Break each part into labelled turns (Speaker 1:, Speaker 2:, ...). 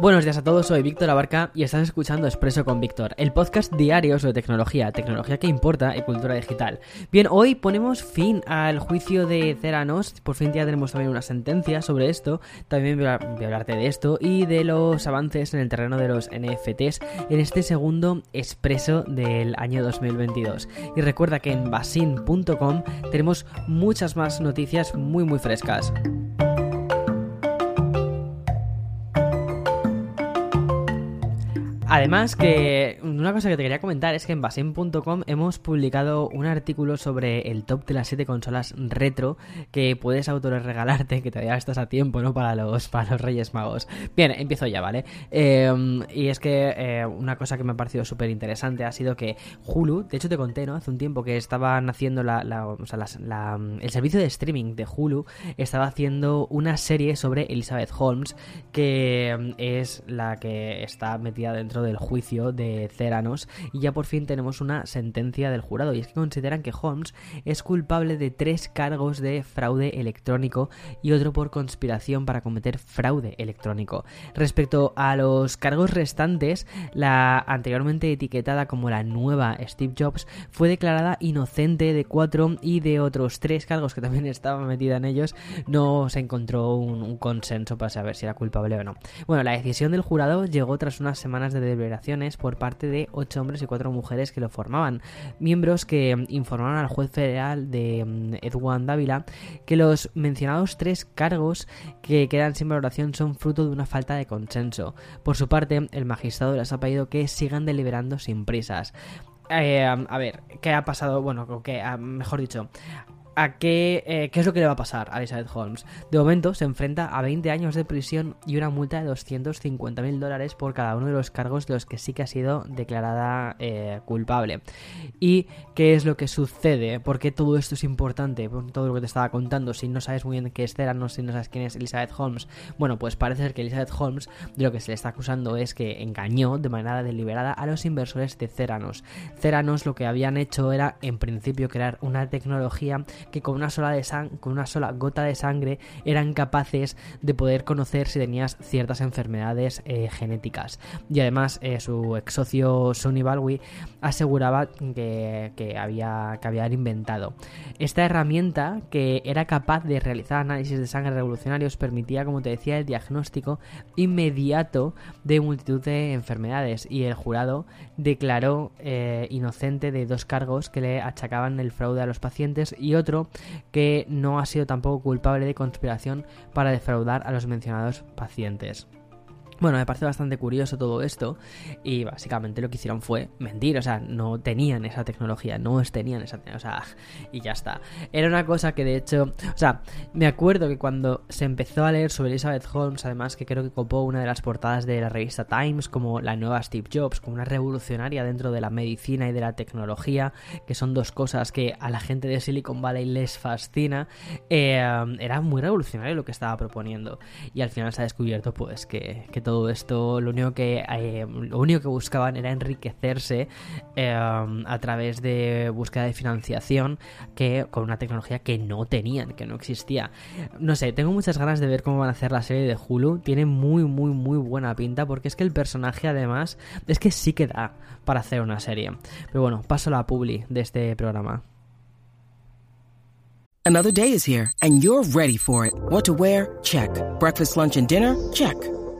Speaker 1: Buenos días a todos, soy Víctor Abarca y estás escuchando Expreso con Víctor, el podcast diario sobre tecnología, tecnología que importa y cultura digital. Bien, hoy ponemos fin al juicio de Ceranos, por fin ya tenemos también una sentencia sobre esto, también voy a, hablarte de esto y de los avances en el terreno de los NFTs en este segundo Expreso del año 2022. Y recuerda que en basin.com tenemos muchas más noticias muy muy frescas. Además, que una cosa que te quería comentar es que en basen.com hemos publicado un artículo sobre el top de las 7 consolas retro que puedes regalarte, que todavía estás a tiempo, ¿no? Para los, para los Reyes Magos. Bien, empiezo ya, ¿vale? Em, y es que eh, una cosa que me ha parecido súper interesante ha sido que Hulu, de hecho te conté, ¿no? Hace un tiempo que estaban haciendo la, el servicio de streaming de Hulu, estaba haciendo una serie sobre Elizabeth Holmes, que em, es la que está metida dentro del juicio de Y ya por fin tenemos una sentencia del jurado y es que consideran que Holmes es culpable de tres cargos de fraude electrónico y otro por conspiración para cometer fraude electrónico. Respecto a los cargos restantes, la anteriormente etiquetada como la nueva Steve Jobs fue declarada inocente de cuatro y de otros tres cargos que también estaba metida en ellos no se encontró un, un consenso para saber si era culpable o no. Bueno, la decisión del jurado llegó tras unas semanas de deliberaciones por parte de ocho hombres y cuatro mujeres que lo formaban, miembros que informaron al juez federal de mm, Edwin Dávila que los mencionados tres cargos que quedan sin valoración son fruto de una falta de consenso. Por su parte, el magistrado les ha pedido que sigan deliberando sin prisas. Eh, a ver, ¿qué ha pasado? Bueno, que, ah, mejor dicho, a qué, eh, qué es lo que le va a pasar a Elizabeth Holmes. De momento se enfrenta a 20 años de prisión y una multa de 250 mil dólares por cada uno de los cargos de los que sí que ha sido declarada eh, culpable. ¿Y qué es lo que sucede? ¿Por qué todo esto es importante? todo lo que te estaba contando, si no sabes muy bien qué es Theranos, si no sabes quién es Elizabeth Holmes. Bueno, pues parece ser que Elizabeth Holmes de lo que se le está acusando es que engañó de manera deliberada a los inversores de Ceranos. Ceranos lo que habían hecho era en principio crear una tecnología que con una sola, de con una sola gota de sangre eran capaces de poder conocer si tenías ciertas enfermedades eh, genéticas. Y además eh, su ex socio Sonny Balwi aseguraba que, que, había, que habían inventado. Esta herramienta que era capaz de realizar análisis de sangre revolucionarios permitía, como te decía, el diagnóstico inmediato de multitud de enfermedades y el jurado declaró eh, inocente de dos cargos que le achacaban el fraude a los pacientes y otro que no ha sido tampoco culpable de conspiración para defraudar a los mencionados pacientes. Bueno, me parece bastante curioso todo esto y básicamente lo que hicieron fue mentir, o sea, no tenían esa tecnología, no tenían esa tecnología, o sea, y ya está. Era una cosa que de hecho, o sea, me acuerdo que cuando se empezó a leer sobre Elizabeth Holmes, además que creo que copó una de las portadas de la revista Times como la nueva Steve Jobs, como una revolucionaria dentro de la medicina y de la tecnología, que son dos cosas que a la gente de Silicon Valley les fascina, eh, era muy revolucionario lo que estaba proponiendo y al final se ha descubierto pues que, que todo esto lo único que, eh, lo único que buscaban era enriquecerse eh, a través de búsqueda de financiación que con una tecnología que no tenían, que no existía. No sé, tengo muchas ganas de ver cómo van a hacer la serie de Hulu. Tiene muy, muy, muy buena pinta porque es que el personaje además es que sí que da para hacer una serie. Pero bueno, paso a la publi de este programa.
Speaker 2: Another day is here and you're ready for it. What to wear? Check. Breakfast, lunch and dinner? Check.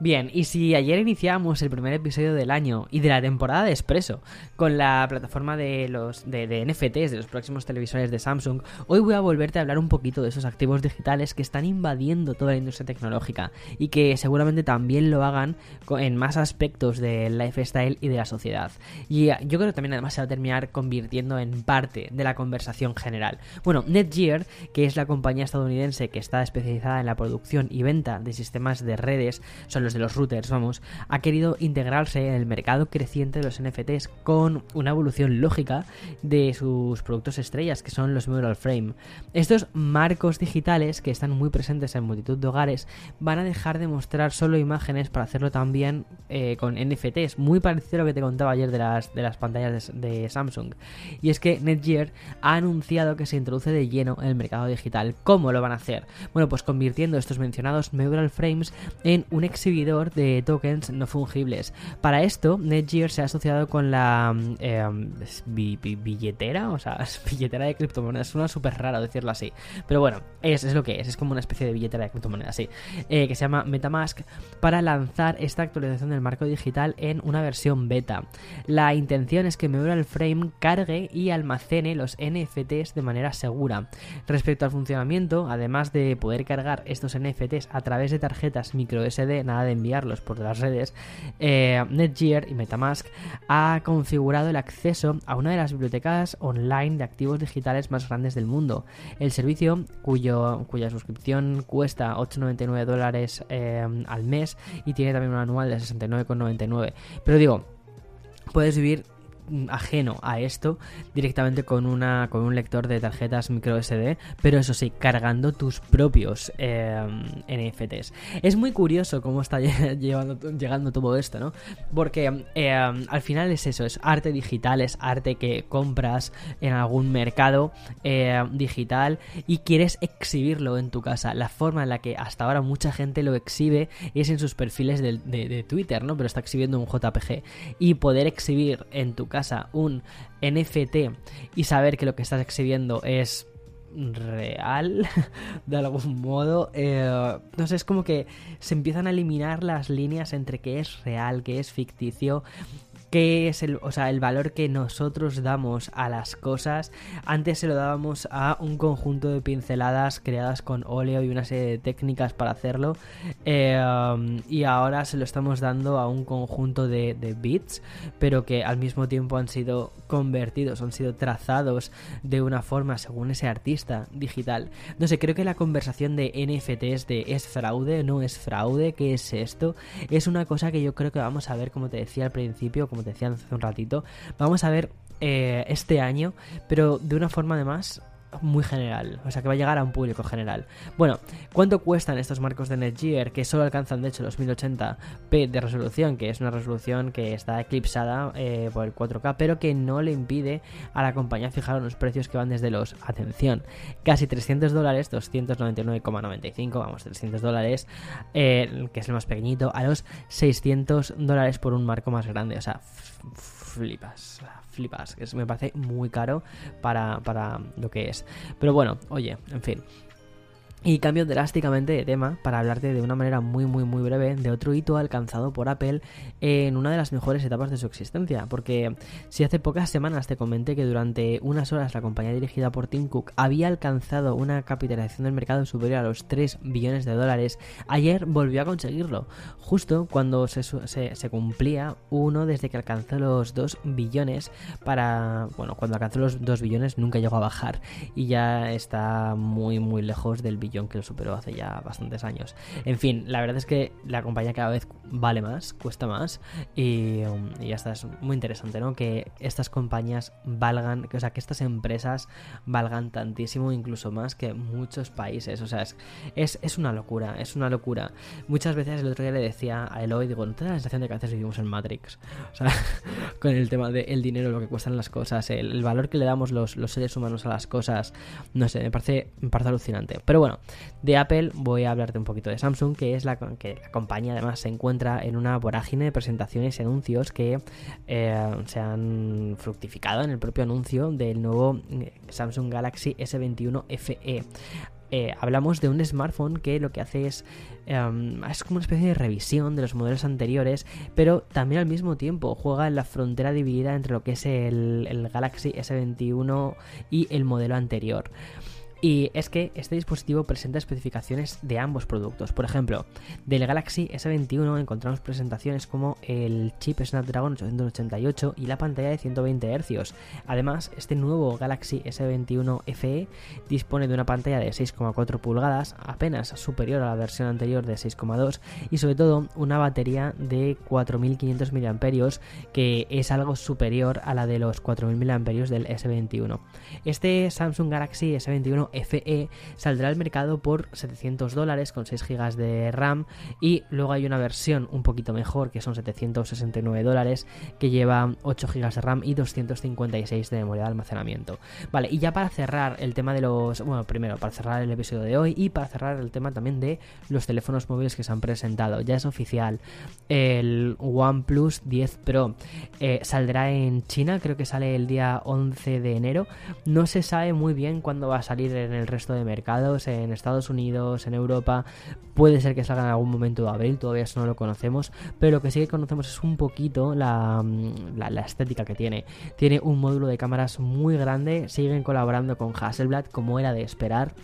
Speaker 1: Bien, y si ayer iniciamos el primer episodio del año y de la temporada de Expreso con la plataforma de los de, NFTs de los próximos televisores de Samsung, hoy voy a volverte a hablar un poquito de esos activos digitales que están invadiendo toda la industria tecnológica y que seguramente también lo hagan en más aspectos del lifestyle y de la sociedad. Y ah, yo creo que también además se va a terminar convirtiendo en parte de la conversación general. Bueno, Netgear, que es la compañía estadounidense que está especializada en la producción y venta de sistemas de redes, son los de los routers, vamos, ha querido integrarse en el mercado creciente de los NFTs con una evolución lógica de sus productos estrellas, que son los Mural Frame. Estos marcos digitales, que están muy presentes en multitud de hogares, van a dejar de mostrar solo imágenes para hacerlo también eh, con NFTs, muy parecido a lo que te contaba ayer de las, de las pantallas de, Samsung. Y es que Netgear ha anunciado que se introduce de lleno en el mercado digital. ¿Cómo lo van a hacer? Bueno, pues convirtiendo estos mencionados Mural Frames en un de tokens no fungibles. Para esto, Netgear se ha asociado con la eh, billetera, o sea, billetera de criptomonedas. Suena súper raro decirlo así, pero bueno, es, es, lo que es, es como una especie de billetera de criptomonedas, sí, eh, que se llama Metamask, para lanzar esta actualización del marco digital en una versión beta. La intención es que Memorial Frame cargue y almacene los NFTs de manera segura. Respecto al funcionamiento, además de poder cargar estos NFTs a través de tarjetas micro SD, de enviarlos por las redes, eh, Netgear y Metamask ha configurado el acceso a una de las bibliotecas online de activos digitales más grandes del mundo. El servicio, cuyo, cuya suscripción cuesta 8,99 dólares eh, al mes y tiene también un anual de 69,99. Pero digo, puedes vivir ajeno a esto directamente con una con un lector de tarjetas micro SD pero eso sí cargando tus propios eh, NFTs es muy curioso cómo está llevando, llegando todo esto no porque eh, al final es eso es arte digital es arte que compras en algún mercado eh, digital y quieres exhibirlo en tu casa. La forma en la que hasta ahora mucha gente lo exhibe es en sus perfiles de, de, de Twitter no pero está exhibiendo un JPG y poder exhibir en tu casa un NFT y saber que lo que estás exhibiendo es real de algún modo eh, sé es como que se empiezan a eliminar las líneas entre qué es real qué es ficticio qué es el, o sea, el valor que nosotros damos a las cosas. Antes se lo dábamos a un conjunto de pinceladas creadas con óleo y una serie de técnicas para hacerlo. Eh, y ahora se lo estamos dando a un conjunto de, de bits, pero que al mismo tiempo han sido convertidos, han sido trazados de una forma según ese artista digital. No sé, creo que la conversación de NFTs de es fraude, no es fraude, ¿qué es esto? Es una cosa que yo creo que vamos a ver, como te decía al principio, como te decía hace un ratito, vamos a ver eh, este año, pero de una forma además muy general, o sea que va a llegar a un público general. Bueno, ¿cuánto cuestan estos marcos de Netgear que solo alcanzan de hecho los 1080p de resolución, que es una resolución que está eclipsada eh, por el 4K, pero que no le impide a la compañía fijar unos precios que van desde los, atención, casi 300 dólares, 299,95, vamos, 300 dólares, eh, que es el más pequeñito, a los 600 dólares por un marco más grande, o sea, flipas, flipas, que me parece muy caro para, para lo que es. Pero bueno, oye, en fin. Y cambio drásticamente de tema para hablarte de una manera muy muy muy breve de otro hito alcanzado por Apple en una de las mejores etapas de su existencia. Porque si hace pocas semanas te comenté que durante unas horas la compañía dirigida por Tim Cook había alcanzado una capitalización del mercado superior a los 3 billones de dólares, ayer volvió a conseguirlo, justo cuando se, se, se cumplía uno desde que alcanzó los 2 billones para... Bueno, cuando alcanzó los 2 billones nunca llegó a bajar y ya está muy muy lejos del billón que lo superó hace ya bastantes años. En fin, la verdad es que la compañía cada vez vale más, cuesta más y, um, ya está, es muy interesante, ¿no? Que estas compañías valgan, o sea, que estas empresas valgan tantísimo, incluso más que muchos países, o sea, es, es, una locura, es una locura. Muchas veces el otro día le decía a Eloy, digo, ¿no te da la sensación de que a veces vivimos en Matrix? O sea, con el tema del dinero, lo que cuestan las cosas, el, el valor que le damos los, los, seres humanos a las cosas, no sé, me parece, me parece alucinante. Pero bueno, de Apple voy a hablarte un poquito de Samsung, que es la, que la compañía además se encuentra en una vorágine de presentaciones y anuncios que eh, se han fructificado en el propio anuncio del nuevo eh, Samsung Galaxy S21 FE. eh, hablamos de un smartphone que lo que hace es em, es como una especie de revisión de los modelos anteriores, pero también al mismo tiempo juega en la frontera dividida entre lo que es el, el Galaxy S21 y el modelo anterior. Y es que este dispositivo presenta especificaciones de ambos productos. Por ejemplo, del Galaxy S21 encontramos presentaciones como el chip Snapdragon 888 y la pantalla de 120 Hz. Además, este nuevo Galaxy S21 FE dispone de una pantalla de 6,4 pulgadas, apenas superior a la versión anterior de 6,2 y sobre todo una batería de 4500 mAh que es algo superior a la de los 4000 mAh del S21. Este Samsung Galaxy S21 FE saldrá al mercado por 700 dólares con 6 GB de RAM y luego hay una versión un poquito mejor que son 769 dólares que lleva 8 GB de RAM y 256 de memoria de almacenamiento. Vale, y ya para cerrar el tema de los... Bueno, primero para cerrar el episodio de hoy y para cerrar el tema también de los teléfonos móviles que se han presentado. Ya es oficial, el OnePlus 10 Pro eh, saldrá en China, creo que sale el día 11 de enero. No se sabe muy bien cuándo va a salir en el resto de mercados, en Estados Unidos, en Europa. Puede ser que salga en algún momento de abril, todavía eso no lo conocemos, pero lo que sí que conocemos es un poquito la, mm, la, la estética que tiene. Tiene un módulo de cámaras muy grande, siguen colaborando con Hasselblad como era de esperar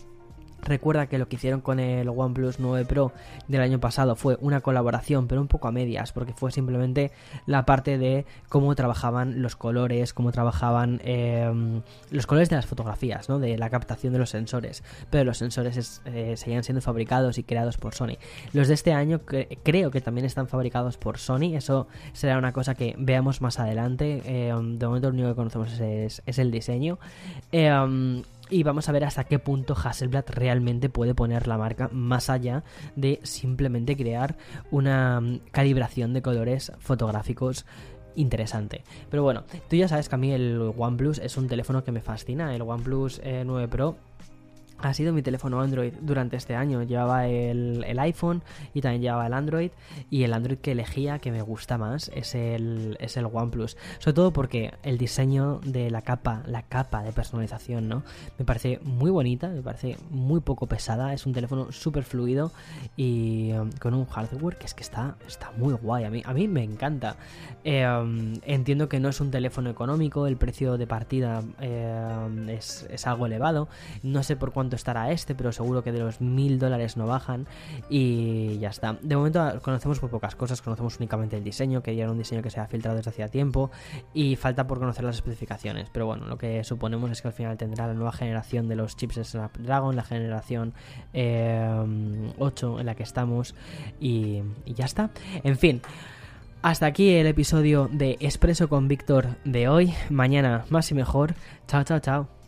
Speaker 1: Recuerda que lo que hicieron con el OnePlus 9 Pro del año pasado fue una colaboración, pero un poco a medias, porque fue simplemente la parte de cómo trabajaban los colores, cómo trabajaban em, los colores de las fotografías, ¿no? de la captación de los sensores. Pero los sensores eh, seguían siendo fabricados y creados por Sony. Los de este año creo que también están fabricados por Sony. Eso será una cosa que veamos más adelante. Em, de momento lo único que conocemos es, es el diseño. Em, y vamos a ver hasta qué punto Hasselblad realmente puede poner la marca más allá de simplemente crear una mm, calibración de colores fotográficos interesante. Pero bueno, tú ya sabes que a mí el OnePlus es un teléfono que me fascina, el OnePlus 9 eh, Pro ha sido mi teléfono Android durante este año. Llevaba el, iPhone y también llevaba el Android. Y el Android que elegía, que me gusta más, es el, es el OnePlus. Sobre todo porque el diseño de la capa, la capa de personalización, ¿no? Me parece muy bonita, me parece muy poco pesada. Es un teléfono súper fluido y um, con un hardware que es que está, está muy guay. A mí, a mí me encanta. Eh, um, entiendo que no es un teléfono económico, el precio de partida eh, es, es algo elevado. No sé por cuánto estará este, pero seguro que de los mil dólares no bajan y ya está. De momento conocemos muy pocas cosas, conocemos únicamente el diseño, que ya era un diseño que se ha filtrado desde hacía tiempo y falta por conocer las especificaciones, pero bueno, lo que suponemos es que al final tendrá la nueva generación de los chips de Snapdragon, la generación 8 eh, en la que estamos y, y ya está. En fin. Hasta aquí el episodio de Expreso con Víctor de hoy. Mañana más y mejor. Chao, chao, chao.